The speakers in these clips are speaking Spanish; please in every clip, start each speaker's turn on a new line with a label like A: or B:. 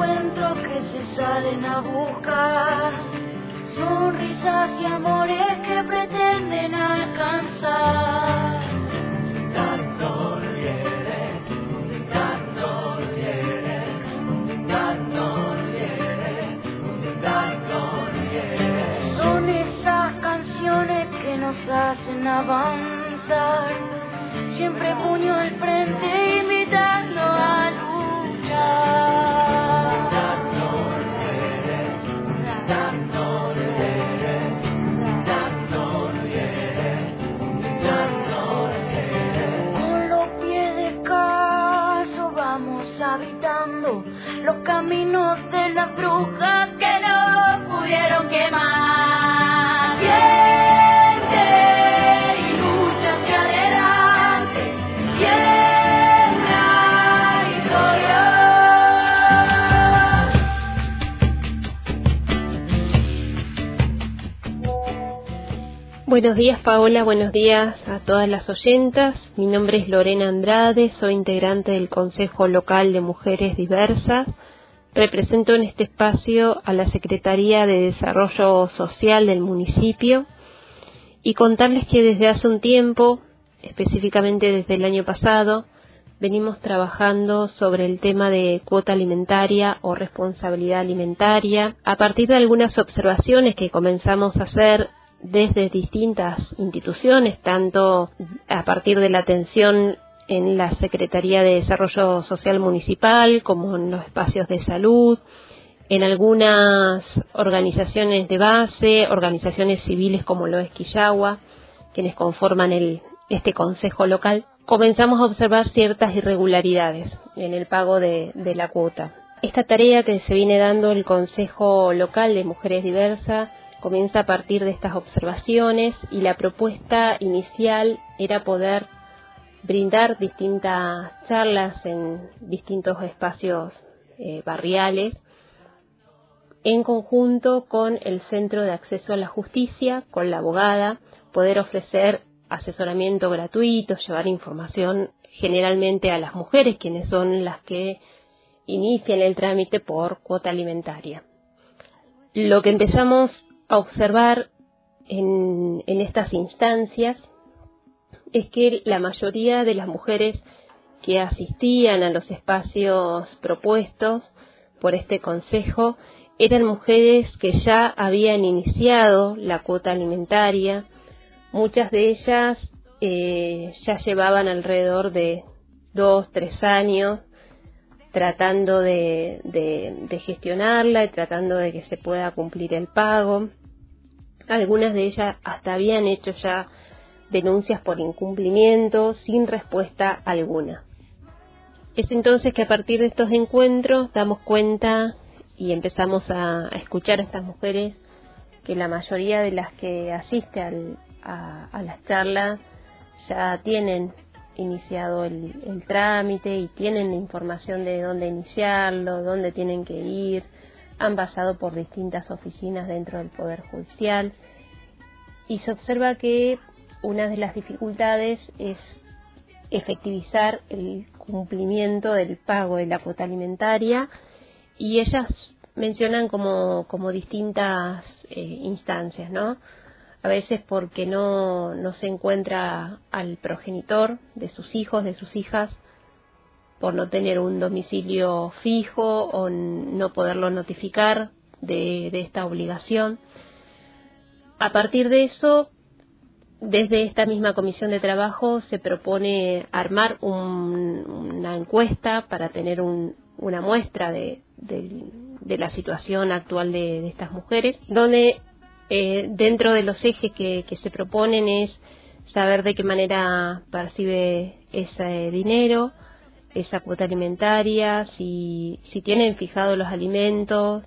A: encuentros que se salen a buscar, sonrisas y amores que pretenden alcanzar. Son esas canciones que nos hacen avanzar, habitando los caminos de las brujas que no pudieron quemar.
B: Buenos días Paola, buenos días a todas las oyentas. Mi nombre es Lorena Andrade, soy integrante del Consejo Local de Mujeres Diversas. Represento en este espacio a la Secretaría de Desarrollo Social del municipio y contarles que desde hace un tiempo, específicamente desde el año pasado, venimos trabajando sobre el tema de cuota alimentaria o responsabilidad alimentaria a partir de algunas observaciones que comenzamos a hacer desde distintas instituciones, tanto a partir de la atención en la Secretaría de Desarrollo Social Municipal como en los espacios de salud, en algunas organizaciones de base, organizaciones civiles como lo es Quillagua, quienes conforman el, este consejo local, comenzamos a observar ciertas irregularidades en el pago de, de la cuota. Esta tarea que se viene dando el Consejo Local de Mujeres Diversas comienza a partir de estas observaciones y la propuesta inicial era poder brindar distintas charlas en distintos espacios eh, barriales en conjunto con el Centro de Acceso a la Justicia, con la abogada, poder ofrecer asesoramiento gratuito, llevar información generalmente a las mujeres, quienes son las que inician el trámite por cuota alimentaria. Lo que empezamos a observar en, en estas instancias es que la mayoría de las mujeres que asistían a los espacios propuestos por este consejo eran mujeres que ya habían iniciado la cuota alimentaria, muchas de ellas eh, ya llevaban alrededor de dos, tres años tratando de, de, de gestionarla y tratando de que se pueda cumplir el pago. Algunas de ellas hasta habían hecho ya denuncias por incumplimiento sin respuesta alguna. Es entonces que a partir de estos encuentros damos cuenta y empezamos a, escuchar a estas mujeres que la mayoría de las que asiste al, a, las charlas ya tienen iniciado el, el trámite y tienen información de dónde iniciarlo, dónde tienen que ir, han pasado por distintas oficinas dentro del Poder Judicial y se observa que una de las dificultades es efectivizar el cumplimiento del pago de la cuota alimentaria y ellas mencionan como, como distintas eh, instancias, ¿no? A veces porque no, no se encuentra al progenitor de sus hijos, de sus hijas, por no tener un domicilio fijo o no poderlo notificar de, esta obligación. A partir de eso, desde esta misma comisión de trabajo se propone armar un, una encuesta para tener un, una muestra de, la situación actual de, estas mujeres, donde eh, dentro de los ejes que, se proponen es saber de qué manera percibe ese dinero, esa cuota alimentaria, si, si tienen fijados los alimentos,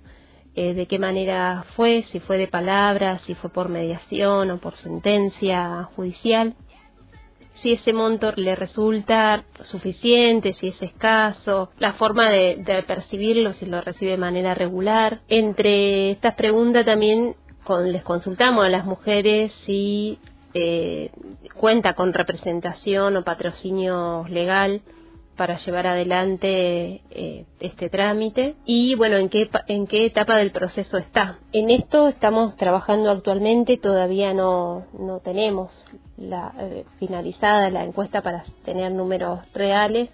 B: eh, de qué manera fue, si fue de palabra, si fue por mediación o por sentencia judicial, si ese monto le resulta suficiente, si es escaso, la forma de, de percibirlo, si lo recibe de manera regular. Entre estas preguntas también con, les consultamos a las mujeres si eh, cuenta con representación o patrocinio legal para llevar adelante eh, este trámite. Y bueno en qué en qué etapa del proceso está en esto estamos trabajando actualmente todavía no no tenemos la eh, finalizada la encuesta para tener números reales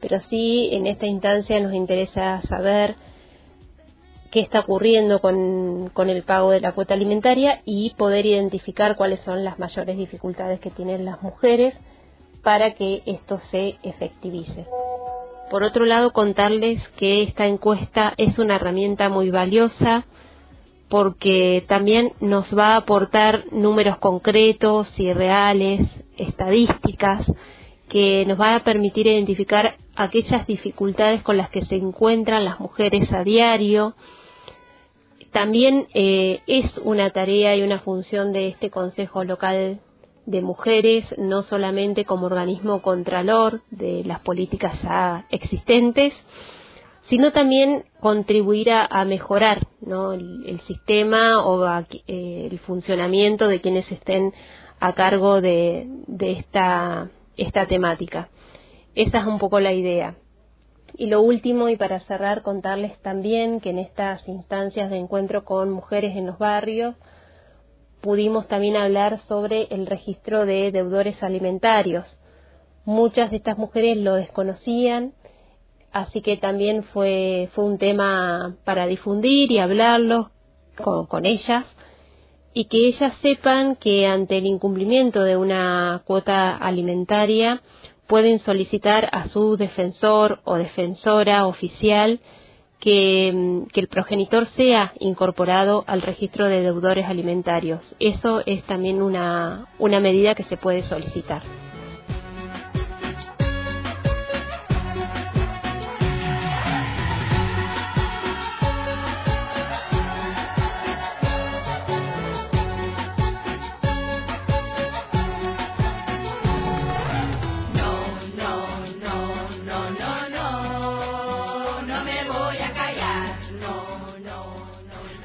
B: pero sí en esta instancia nos interesa saber qué está ocurriendo con, con el pago de la cuota alimentaria y poder identificar cuáles son las mayores dificultades que tienen las mujeres para que esto se efectivice. Por otro lado, contarles que esta encuesta es una herramienta muy valiosa porque también nos va a aportar números concretos y reales, estadísticas, que nos va a permitir identificar aquellas dificultades con las que se encuentran las mujeres a diario. También eh, es una tarea y una función de este Consejo Local de mujeres, no solamente como organismo contralor de las políticas ya existentes, sino también contribuir a, mejorar el, sistema o eh, el funcionamiento de quienes estén a cargo de, esta, esta temática. Esa es un poco la idea. Y lo último, y para cerrar, contarles también que en estas instancias de encuentro con mujeres en los barrios, pudimos también hablar sobre el registro de deudores alimentarios. Muchas de estas mujeres lo desconocían, así que también fue, fue un tema para difundir y hablarlo con, con ellas y que ellas sepan que ante el incumplimiento de una cuota alimentaria pueden solicitar a su defensor o defensora oficial Mm, que, el progenitor sea incorporado al registro de deudores alimentarios. Eso es también una, una medida que se puede solicitar.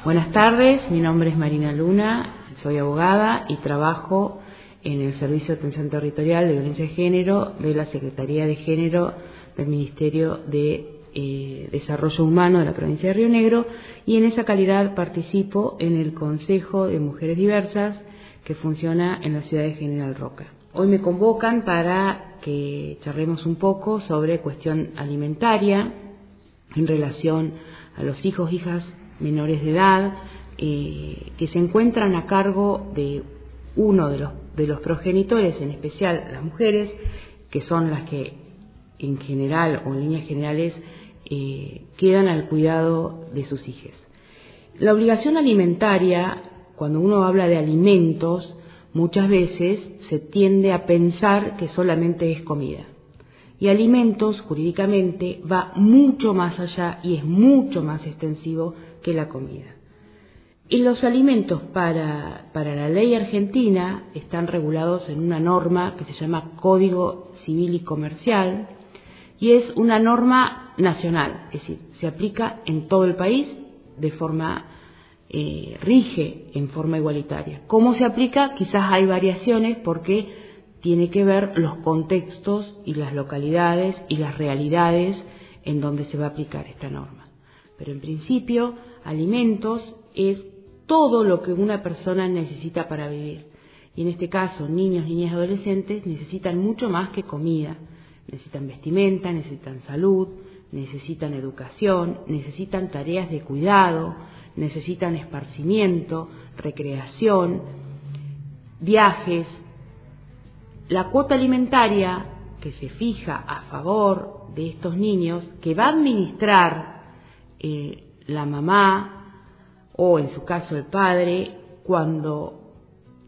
C: Buenas tardes, mi nombre es Marina Luna, soy abogada y trabajo en el Servicio de Atención Territorial de Violencia de Género de la Secretaría de Género del Ministerio de eh, Desarrollo Humano de la provincia de Río Negro y en esa calidad participo en el Consejo de Mujeres Diversas que funciona en la ciudad de General Roca. Hoy me convocan para que charlemos un poco sobre cuestión alimentaria en relación a los hijos, hijas menores de edad eh, que se encuentran a cargo de uno de los, de los progenitores, en especial las mujeres, que son las que en general o en líneas generales eh, quedan al cuidado de sus hijos. La obligación alimentaria, cuando uno habla de alimentos, muchas veces se tiende a pensar que solamente es comida. Y alimentos, jurídicamente, va mucho más allá y es mucho más extensivo que la comida. Y los alimentos para, para la ley argentina están regulados en una norma que se llama Código Civil y Comercial y es una norma nacional, es decir, se aplica en todo el país de forma, eh, rige en forma igualitaria. ¿Cómo se aplica? Quizás hay variaciones porque tiene que ver los contextos y las localidades y las realidades en donde se va a aplicar esta norma. Pero en principio alimentos es todo lo que una persona necesita para vivir. Y en este caso, niños, niñas y adolescentes necesitan mucho más que comida. Necesitan vestimenta, necesitan salud, necesitan educación, necesitan tareas de cuidado, necesitan esparcimiento, recreación, viajes. La cuota alimentaria que se fija a favor de estos niños, que va a administrar eh, la mamá o en su caso el padre cuando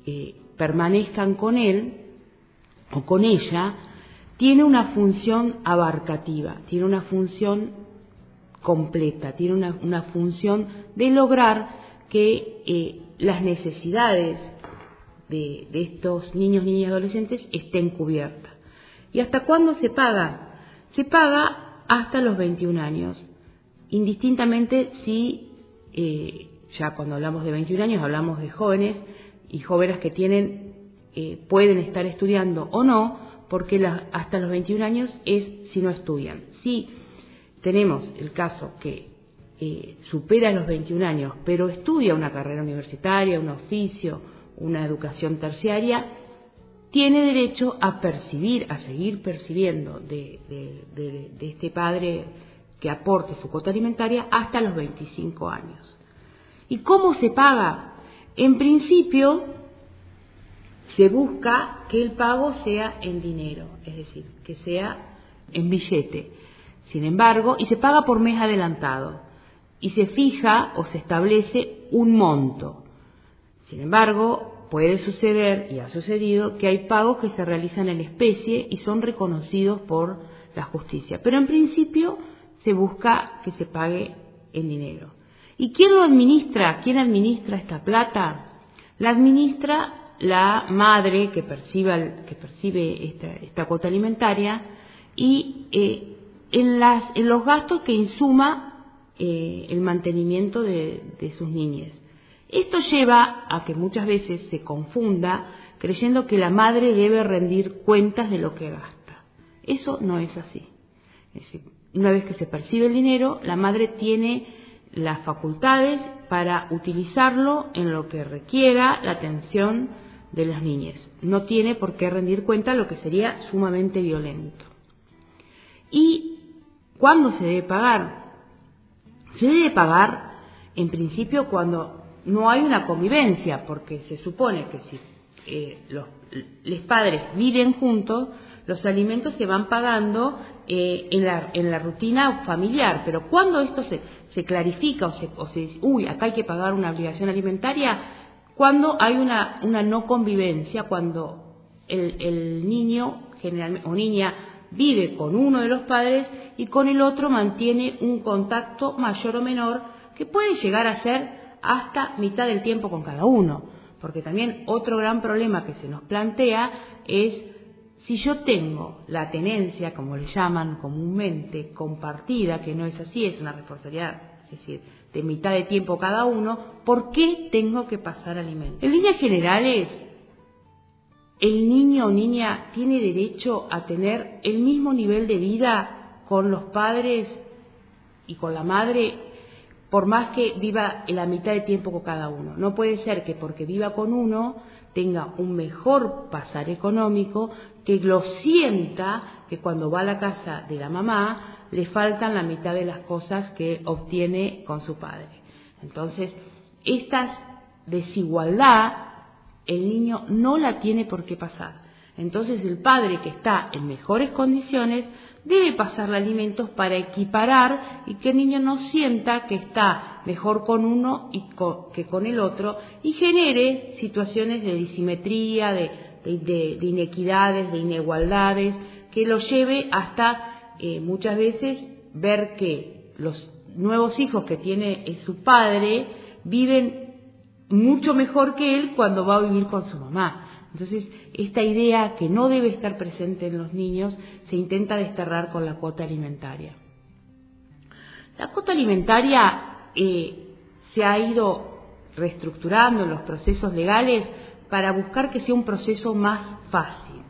C: eh, permanezcan con él o con ella, tiene una función abarcativa, tiene una función completa, tiene una, función de lograr que eh, las necesidades de, de, estos niños, niñas y adolescentes estén cubiertas. ¿Y hasta cuándo se paga? Se paga hasta los 21 años indistintamente si, eh, ya cuando hablamos de 21 años, hablamos de jóvenes y jóvenes que tienen, eh, pueden estar estudiando o no, porque hasta los 21 años es si no estudian. Si tenemos el caso que eh, supera los 21 años, pero estudia una carrera universitaria, un oficio, una educación terciaria, tiene derecho a percibir, a seguir percibiendo de, de este padre que aporte su cuota alimentaria hasta los 25 años. ¿Y cómo se paga? En principio, se busca que el pago sea en dinero, es decir, que sea en billete. Sin embargo, y se paga por mes adelantado, y se fija o se establece un monto. Sin embargo, puede suceder, y ha sucedido, que hay pagos que se realizan en especie y son reconocidos por la justicia. Pero en principio se busca que se pague en dinero. ¿Y quién lo administra? ¿Quién administra esta plata? La administra la madre que, que percibe esta, cuota alimentaria y eh, en, las, en, los gastos que insuma eh, el mantenimiento de, de sus niñas. Esto lleva a que muchas veces se confunda creyendo que la madre debe rendir cuentas de lo que gasta. Eso no es así. Es decir, una vez que se percibe el dinero, la madre tiene las facultades para utilizarlo en lo que requiera la atención de las niñas. No tiene por qué rendir cuenta lo que sería sumamente violento. ¿Y cuándo se debe pagar? Se debe pagar, en principio, cuando no hay una convivencia, porque se supone que si eh, los, los padres viven juntos, los alimentos se van pagando eh, en, la, en, la, rutina familiar, pero cuando esto se, se clarifica o se, o se, dice, uy, acá hay que pagar una obligación alimentaria, cuando hay una, una no convivencia, cuando el, el niño generalmente, o niña vive con uno de los padres y con el otro mantiene un contacto mayor o menor que puede llegar a ser hasta mitad del tiempo con cada uno. Porque también otro gran problema que se nos plantea es si yo tengo la tenencia, como le llaman comúnmente, compartida, que no es así, es una responsabilidad, es decir, de mitad de tiempo cada uno, ¿por qué tengo que pasar alimentos? En líneas generales, el niño o niña tiene derecho a tener el mismo nivel de vida con los padres y con la madre, por más que viva en la mitad de tiempo con cada uno. No puede ser que porque viva con uno tenga un mejor pasar económico, que lo sienta que cuando va a la casa de la mamá le faltan la mitad de las cosas que obtiene con su padre. Entonces, esta desigualdad el niño no la tiene por qué pasar. Entonces, el padre que está en mejores condiciones debe pasarle alimentos para equiparar y que el niño no sienta que está mejor con uno y que con el otro y genere situaciones de disimetría, de, inequidades, de inigualdades, que lo lleve hasta eh, muchas veces ver que los nuevos hijos que tiene su padre viven mucho mejor que él cuando va a vivir con su mamá. Entonces, esta idea que no debe estar presente en los niños se intenta desterrar con la cuota alimentaria. La cuota alimentaria eh, se ha ido reestructurando en los procesos legales para buscar que sea un proceso más fácil.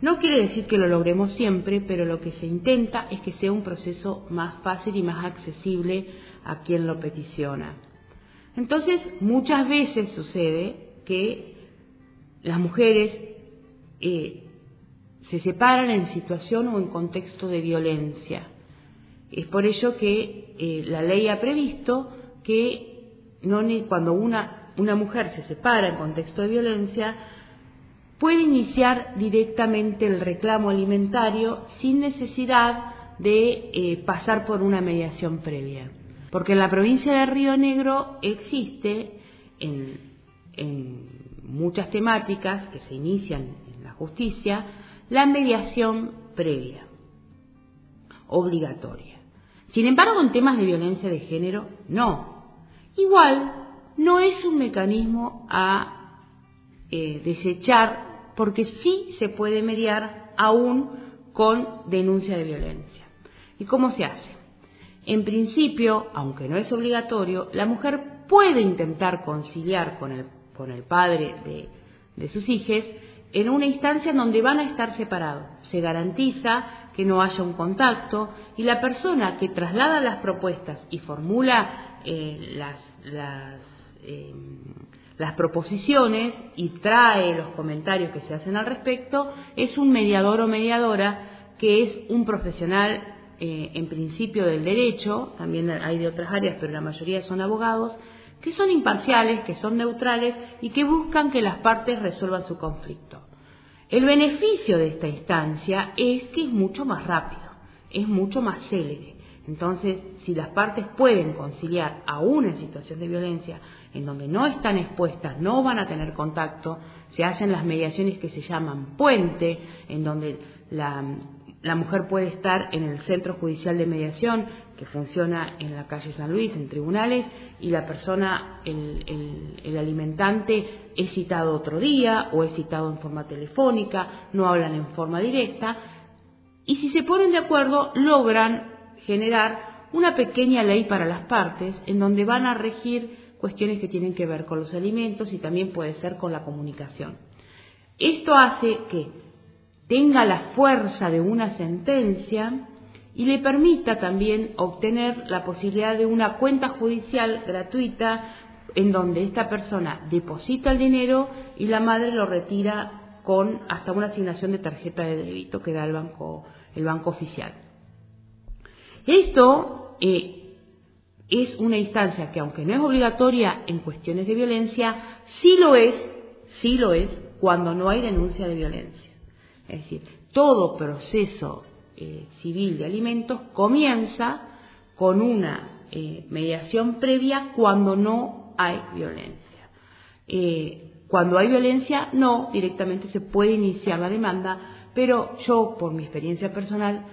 C: No quiere decir que lo logremos siempre, pero lo que se intenta es que sea un proceso más fácil y más accesible a quien lo peticiona. Entonces, muchas veces sucede que las mujeres eh, se separan en situación o en contexto de violencia. Es por ello que eh, la ley ha previsto que cuando una, una mujer se separa en contexto de violencia, puede iniciar directamente el reclamo alimentario sin necesidad de eh, pasar por una mediación previa. Porque en la provincia de Río Negro existe en muchas temáticas que se inician en la justicia, la mediación previa, obligatoria. Sin embargo, en temas de violencia de género, no. Igual, no es un mecanismo a eh, desechar porque sí se puede mediar aún con denuncia de violencia. ¿Y cómo se hace? En principio, aunque no es obligatorio, la mujer puede intentar conciliar con el con el padre de, sus hijos en una instancia en donde van a estar separados. Se garantiza que no haya un contacto y la persona que traslada las propuestas y formula eh, las, eh, las proposiciones y trae los comentarios que se hacen al respecto es un mediador o mediadora que es un profesional eh, en principio del derecho, también hay de otras áreas, pero la mayoría son abogados, que son imparciales, que son neutrales y que buscan que las partes resuelvan su conflicto. El beneficio de esta instancia es que es mucho más rápido, es mucho más célebre. Entonces, si las partes pueden conciliar aún en situación de violencia, en donde no están expuestas, no van a tener contacto, se hacen las mediaciones que se llaman puente, en donde la, mujer puede estar en el centro judicial de mediación, que funciona en la calle San Luis, en tribunales, y la persona, el, alimentante, es citado otro día o es citado en forma telefónica, no hablan en forma directa, y si se ponen de acuerdo, logran generar una pequeña ley para las partes en donde van a regir cuestiones que tienen que ver con los alimentos y también puede ser con la comunicación. Esto hace que tenga la fuerza de una sentencia y le permita también obtener la posibilidad de una cuenta judicial gratuita en donde esta persona deposita el dinero y la madre lo retira con hasta una asignación de tarjeta de débito que da el banco, el banco oficial. Esto eh, es una instancia que aunque no es obligatoria en cuestiones de violencia, sí lo es, sí lo es cuando no hay denuncia de violencia. Es decir, todo proceso eh, civil de alimentos comienza con una eh, mediación previa cuando no hay violencia. Eh, cuando hay violencia, no, directamente se puede iniciar la demanda, pero yo, por mi experiencia personal,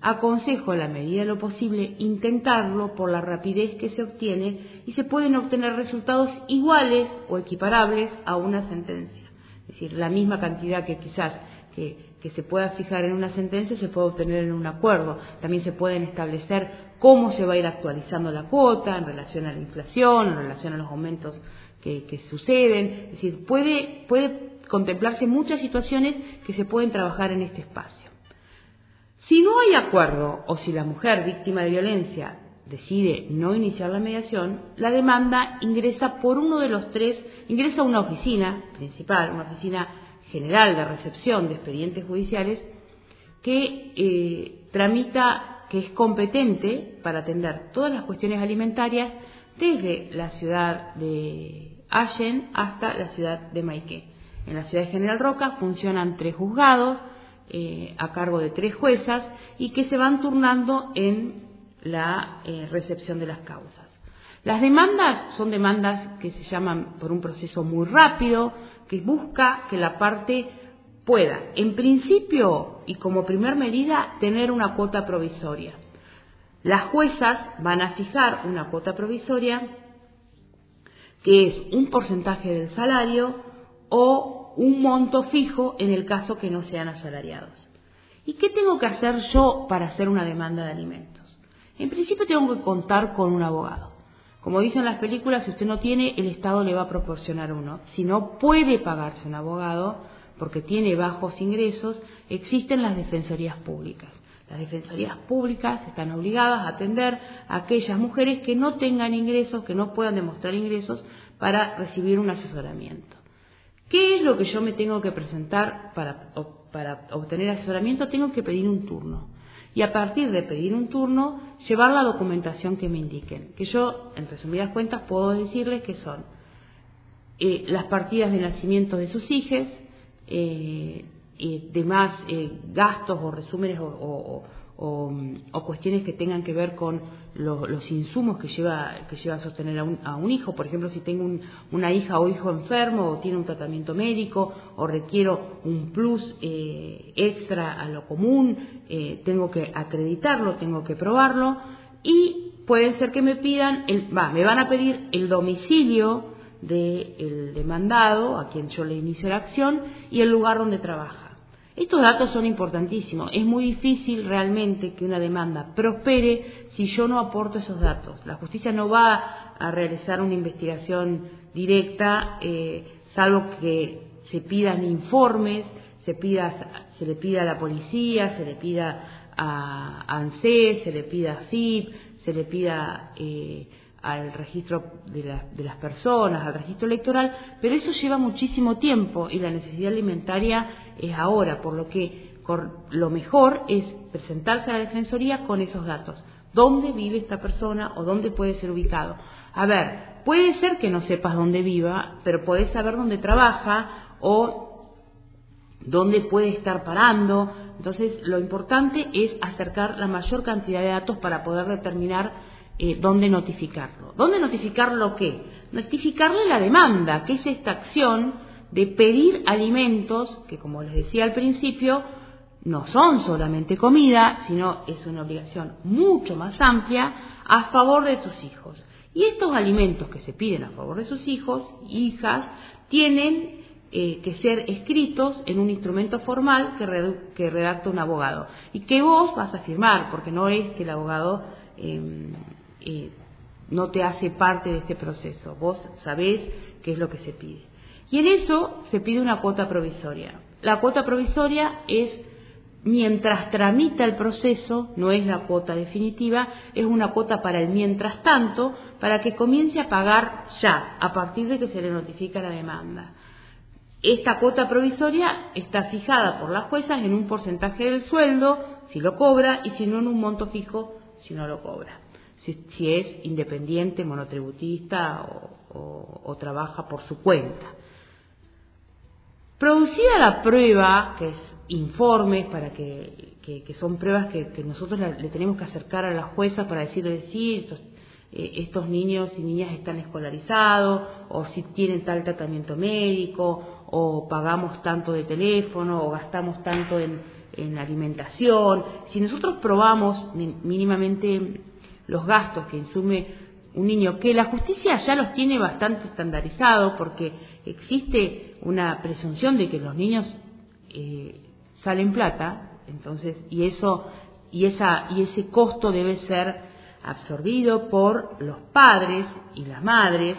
C: aconsejo a la medida de lo posible intentarlo por la rapidez que se obtiene y se pueden obtener resultados iguales o equiparables a una sentencia. Es decir, la misma cantidad que quizás que, se pueda fijar en una sentencia se puede obtener en un acuerdo. También se pueden establecer cómo se va a ir actualizando la cuota en relación a la inflación, en relación a los aumentos que, que suceden. Es decir, puede, puede contemplarse muchas situaciones que se pueden trabajar en este espacio. Si no hay acuerdo o si la mujer víctima de violencia decide no iniciar la mediación, la demanda ingresa por uno de los tres, ingresa a una oficina principal, una oficina general de recepción de expedientes judiciales, que eh, tramita, que es competente para atender todas las cuestiones alimentarias desde la ciudad de Allen hasta la ciudad de Maiqué. En la ciudad de General Roca funcionan tres juzgados, eh, a cargo de tres juezas y que se van turnando en la eh, recepción de las causas. Las demandas son demandas que se llaman por un proceso muy rápido, que busca que la parte pueda, en principio y como primer medida, tener una cuota provisoria. Las juezas van a fijar una cuota provisoria que es un porcentaje del salario o un monto fijo en el caso que no sean asalariados. ¿Y qué tengo que hacer yo para hacer una demanda de alimentos? En principio tengo que contar con un abogado. Como dicen las películas, si usted no tiene, el Estado le va a proporcionar uno. Si no puede pagarse un abogado porque tiene bajos ingresos, existen las defensorías públicas. Las defensorías públicas están obligadas a atender a aquellas mujeres que no tengan ingresos, que no puedan demostrar ingresos para recibir un asesoramiento. ¿Qué es lo que yo me tengo que presentar para, obtener asesoramiento? Tengo que pedir un turno. Y a partir de pedir un turno, llevar la documentación que me indiquen. Que yo, en resumidas cuentas, puedo decirles que son eh, las partidas de nacimiento de sus hijos, eh, demás eh, gastos o resúmenes o, cuestiones que tengan que ver con los insumos que lleva, que lleva a sostener a un, hijo. Por ejemplo, si tengo una hija o hijo enfermo o tiene un tratamiento médico o requiero un plus eh, extra a lo común, eh, tengo que acreditarlo, tengo que probarlo y puede ser que me pidan, el, va, me van a pedir el domicilio del demandado, a quien yo le inicio la acción, y el lugar donde trabaja. Estos datos son importantísimos. Es muy difícil realmente que una demanda prospere si yo no aporto esos datos. La justicia no va a realizar una investigación directa, eh, salvo que se pidan informes, se, le pida a la policía, se le pida a ANSES, se le pida a FIP, se le pida eh, al registro de, de, las personas, al registro electoral, pero eso lleva muchísimo tiempo y la necesidad alimentaria es ahora, por lo que lo mejor es presentarse a la Defensoría con esos datos. ¿Dónde vive esta persona o dónde puede ser ubicado? A ver, puede ser que no sepas dónde viva, pero podés saber dónde trabaja o dónde puede estar parando. Entonces, lo importante es acercar la mayor cantidad de datos para poder determinar eh, dónde notificarlo. ¿Dónde notificarlo qué? Notificarle la demanda, que es esta acción de pedir alimentos, que como les decía al principio, no son solamente comida, sino es una obligación mucho más amplia a favor de tus hijos. Y estos alimentos que se piden a favor de sus hijos, hijas, tienen eh, que ser escritos en un instrumento formal que, redacta un abogado y que vos vas a firmar, porque no es que el abogado em, eh, no te hace parte de este proceso, vos sabés qué es lo que se pide. Y en eso se pide una cuota provisoria. La cuota provisoria es mientras tramita el proceso, no es la cuota definitiva, es una cuota para el mientras tanto, para que comience a pagar ya, a partir de que se le notifica la demanda. Esta cuota provisoria está fijada por las juezas en un porcentaje del sueldo, si lo cobra, y si no en un monto fijo, si no lo cobra. Si, es independiente, monotributista o trabaja por su cuenta. Producida la prueba, que es informes para que, que, son pruebas que, nosotros le tenemos que acercar a la jueza para decirle sí, estos, eh, estos niños y niñas están escolarizados, o si tienen tal tratamiento médico, o pagamos tanto de teléfono, o gastamos tanto en, en alimentación. Si nosotros probamos mínimamente los gastos que insume un niño, que la justicia ya los tiene bastante estandarizados porque existe una presunción de que los niños eh, salen plata, entonces, y eso, y esa, y ese costo debe ser absorbido por los padres y las madres,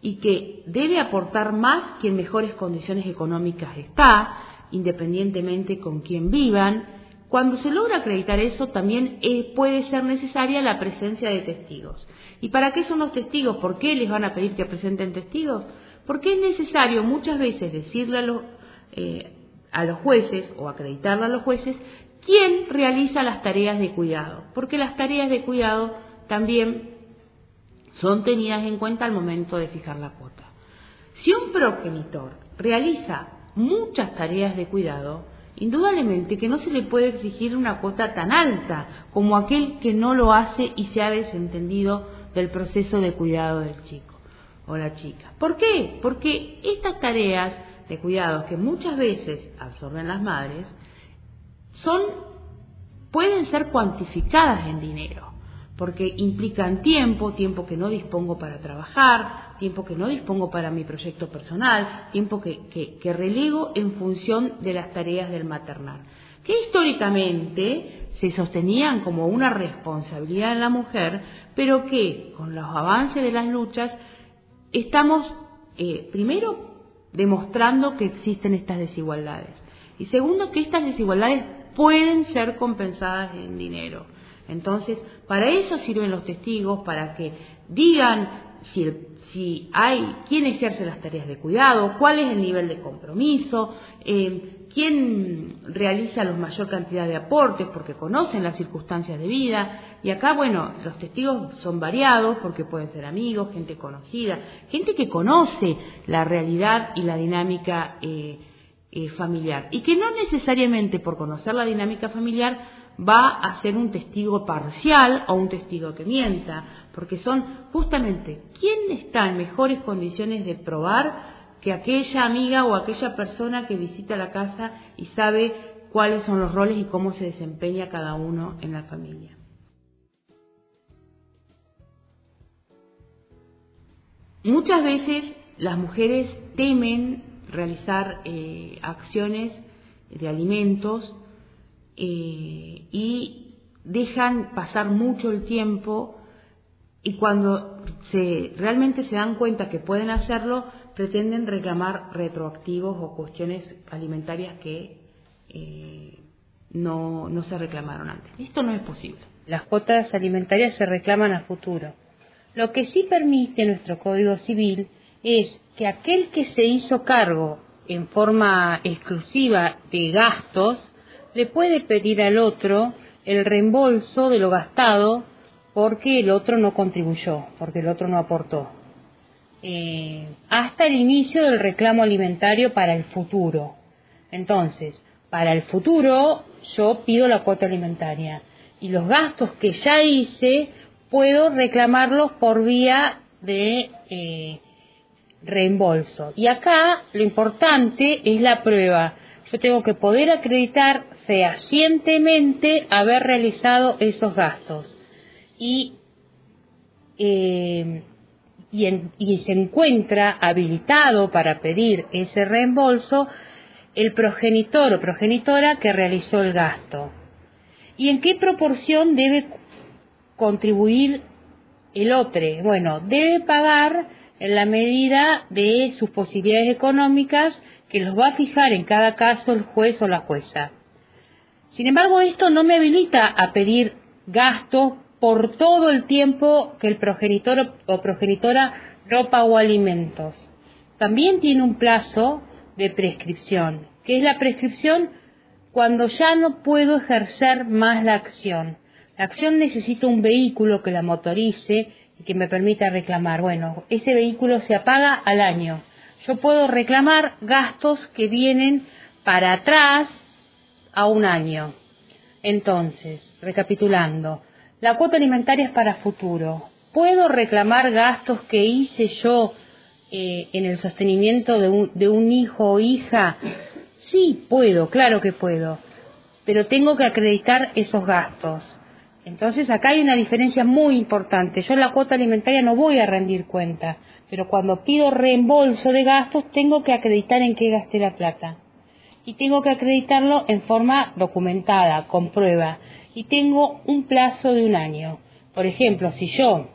C: y que debe aportar más que en mejores condiciones económicas está, independientemente con quién vivan. Cuando se logra acreditar eso, también eh, puede ser necesaria la presencia de testigos. ¿Y para qué son los testigos? ¿Por qué les van a pedir que presenten testigos? Porque es necesario muchas veces decirle eh, a los jueces o acreditarle a los jueces quién realiza las tareas de cuidado, porque las tareas de cuidado también son tenidas en cuenta al momento de fijar la cuota. Si un progenitor realiza muchas tareas de cuidado, indudablemente que no se le puede exigir una cuota tan alta como aquel que no lo hace y se ha desentendido del proceso de cuidado del chico o la chica. ¿Por qué? Porque estas tareas de cuidados que muchas veces absorben las madres son pueden ser cuantificadas en dinero porque implican tiempo, tiempo que no dispongo para trabajar, tiempo que no dispongo para mi proyecto personal, tiempo que, que, relego en función de las tareas del maternal, que históricamente se sostenían como una responsabilidad en la mujer, pero que con los avances de las luchas estamos eh, primero demostrando que existen estas desigualdades. Y segundo, que estas desigualdades pueden ser compensadas en dinero. Entonces, para eso sirven los testigos, para que digan si, si hay quién ejerce las tareas de cuidado, cuál es el nivel de compromiso, eh, quién realiza la mayor cantidad de aportes porque conocen las circunstancias de vida. Y acá, bueno, los testigos son variados porque pueden ser amigos, gente conocida, gente que conoce la realidad y la dinámica eh, eh, familiar. Y que no necesariamente por conocer la dinámica familiar va a ser un testigo parcial o un testigo que mienta, porque son justamente quién está en mejores condiciones de probar que aquella amiga o aquella persona que visita la casa y sabe cuáles son los roles y cómo se desempeña cada uno en la familia. Muchas veces las mujeres temen realizar eh, acciones de alimentos eh, y dejan pasar mucho el tiempo y cuando se, realmente se dan cuenta que pueden hacerlo, pretenden reclamar retroactivos o cuestiones alimentarias que eh, no, no se reclamaron antes. Esto no es posible.
D: Las cuotas alimentarias se reclaman a futuro. Lo que sí permite nuestro Código Civil es que aquel que se hizo cargo en forma exclusiva de gastos le puede pedir al otro el reembolso de lo gastado porque el otro no contribuyó, porque el otro no aportó. Eh, hasta el inicio del reclamo alimentario para el futuro. Entonces, para el futuro yo pido la cuota alimentaria y los gastos que ya hice puedo reclamarlos por vía de eh, reembolso. Y acá lo importante es la prueba. Yo tengo que poder acreditar fehacientemente haber realizado esos gastos. Y, eh, y, se encuentra habilitado para pedir ese reembolso el progenitor o progenitora que realizó el gasto. ¿Y en qué proporción debe contribuir el otro? Bueno, debe pagar en la medida de sus posibilidades económicas que los va a fijar en cada caso el juez o la jueza. Sin embargo, esto no me habilita a pedir gastos por todo el tiempo que el progenitor o progenitora no pagó alimentos. También tiene un plazo de prescripción, que es la prescripción cuando ya no puedo ejercer más la acción. La acción necesita un vehículo que la motorice y que me permita reclamar. Bueno, ese vehículo se apaga al año. Yo puedo reclamar gastos que vienen para atrás a un año. Entonces, recapitulando, la cuota alimentaria es para futuro. ¿Puedo reclamar gastos que hice yo eh, en el sostenimiento de un, de un hijo o hija? Sí, puedo, claro que puedo, pero tengo que acreditar esos gastos. Entonces acá hay una diferencia muy importante. Yo en la cuota alimentaria no voy a rendir cuenta, pero cuando pido reembolso de gastos tengo que acreditar en qué gasté la plata y tengo que acreditarlo en forma documentada, con prueba, y tengo un plazo de un año. Por ejemplo, si yo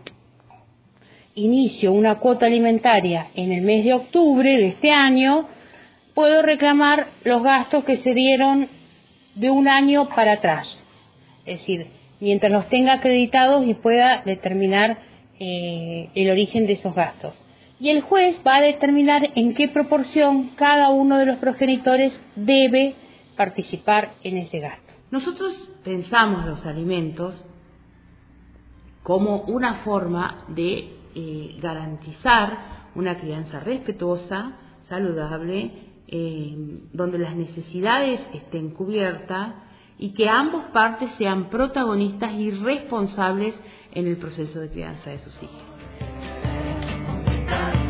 D: inicio una cuota alimentaria en el mes de octubre de este año, puedo reclamar los gastos que se dieron de un año para atrás. Es decir, mientras los tenga acreditados y pueda determinar eh, el origen de esos gastos y el juez va a determinar en qué proporción cada uno de los progenitores debe participar en ese gasto.
C: Nosotros pensamos los alimentos como una forma de eh, garantizar una crianza respetuosa, saludable, eh, donde las necesidades estén cubiertas y que ambos partes sean protagonistas y responsables en el proceso de crianza de sus hijos.
A: Bye.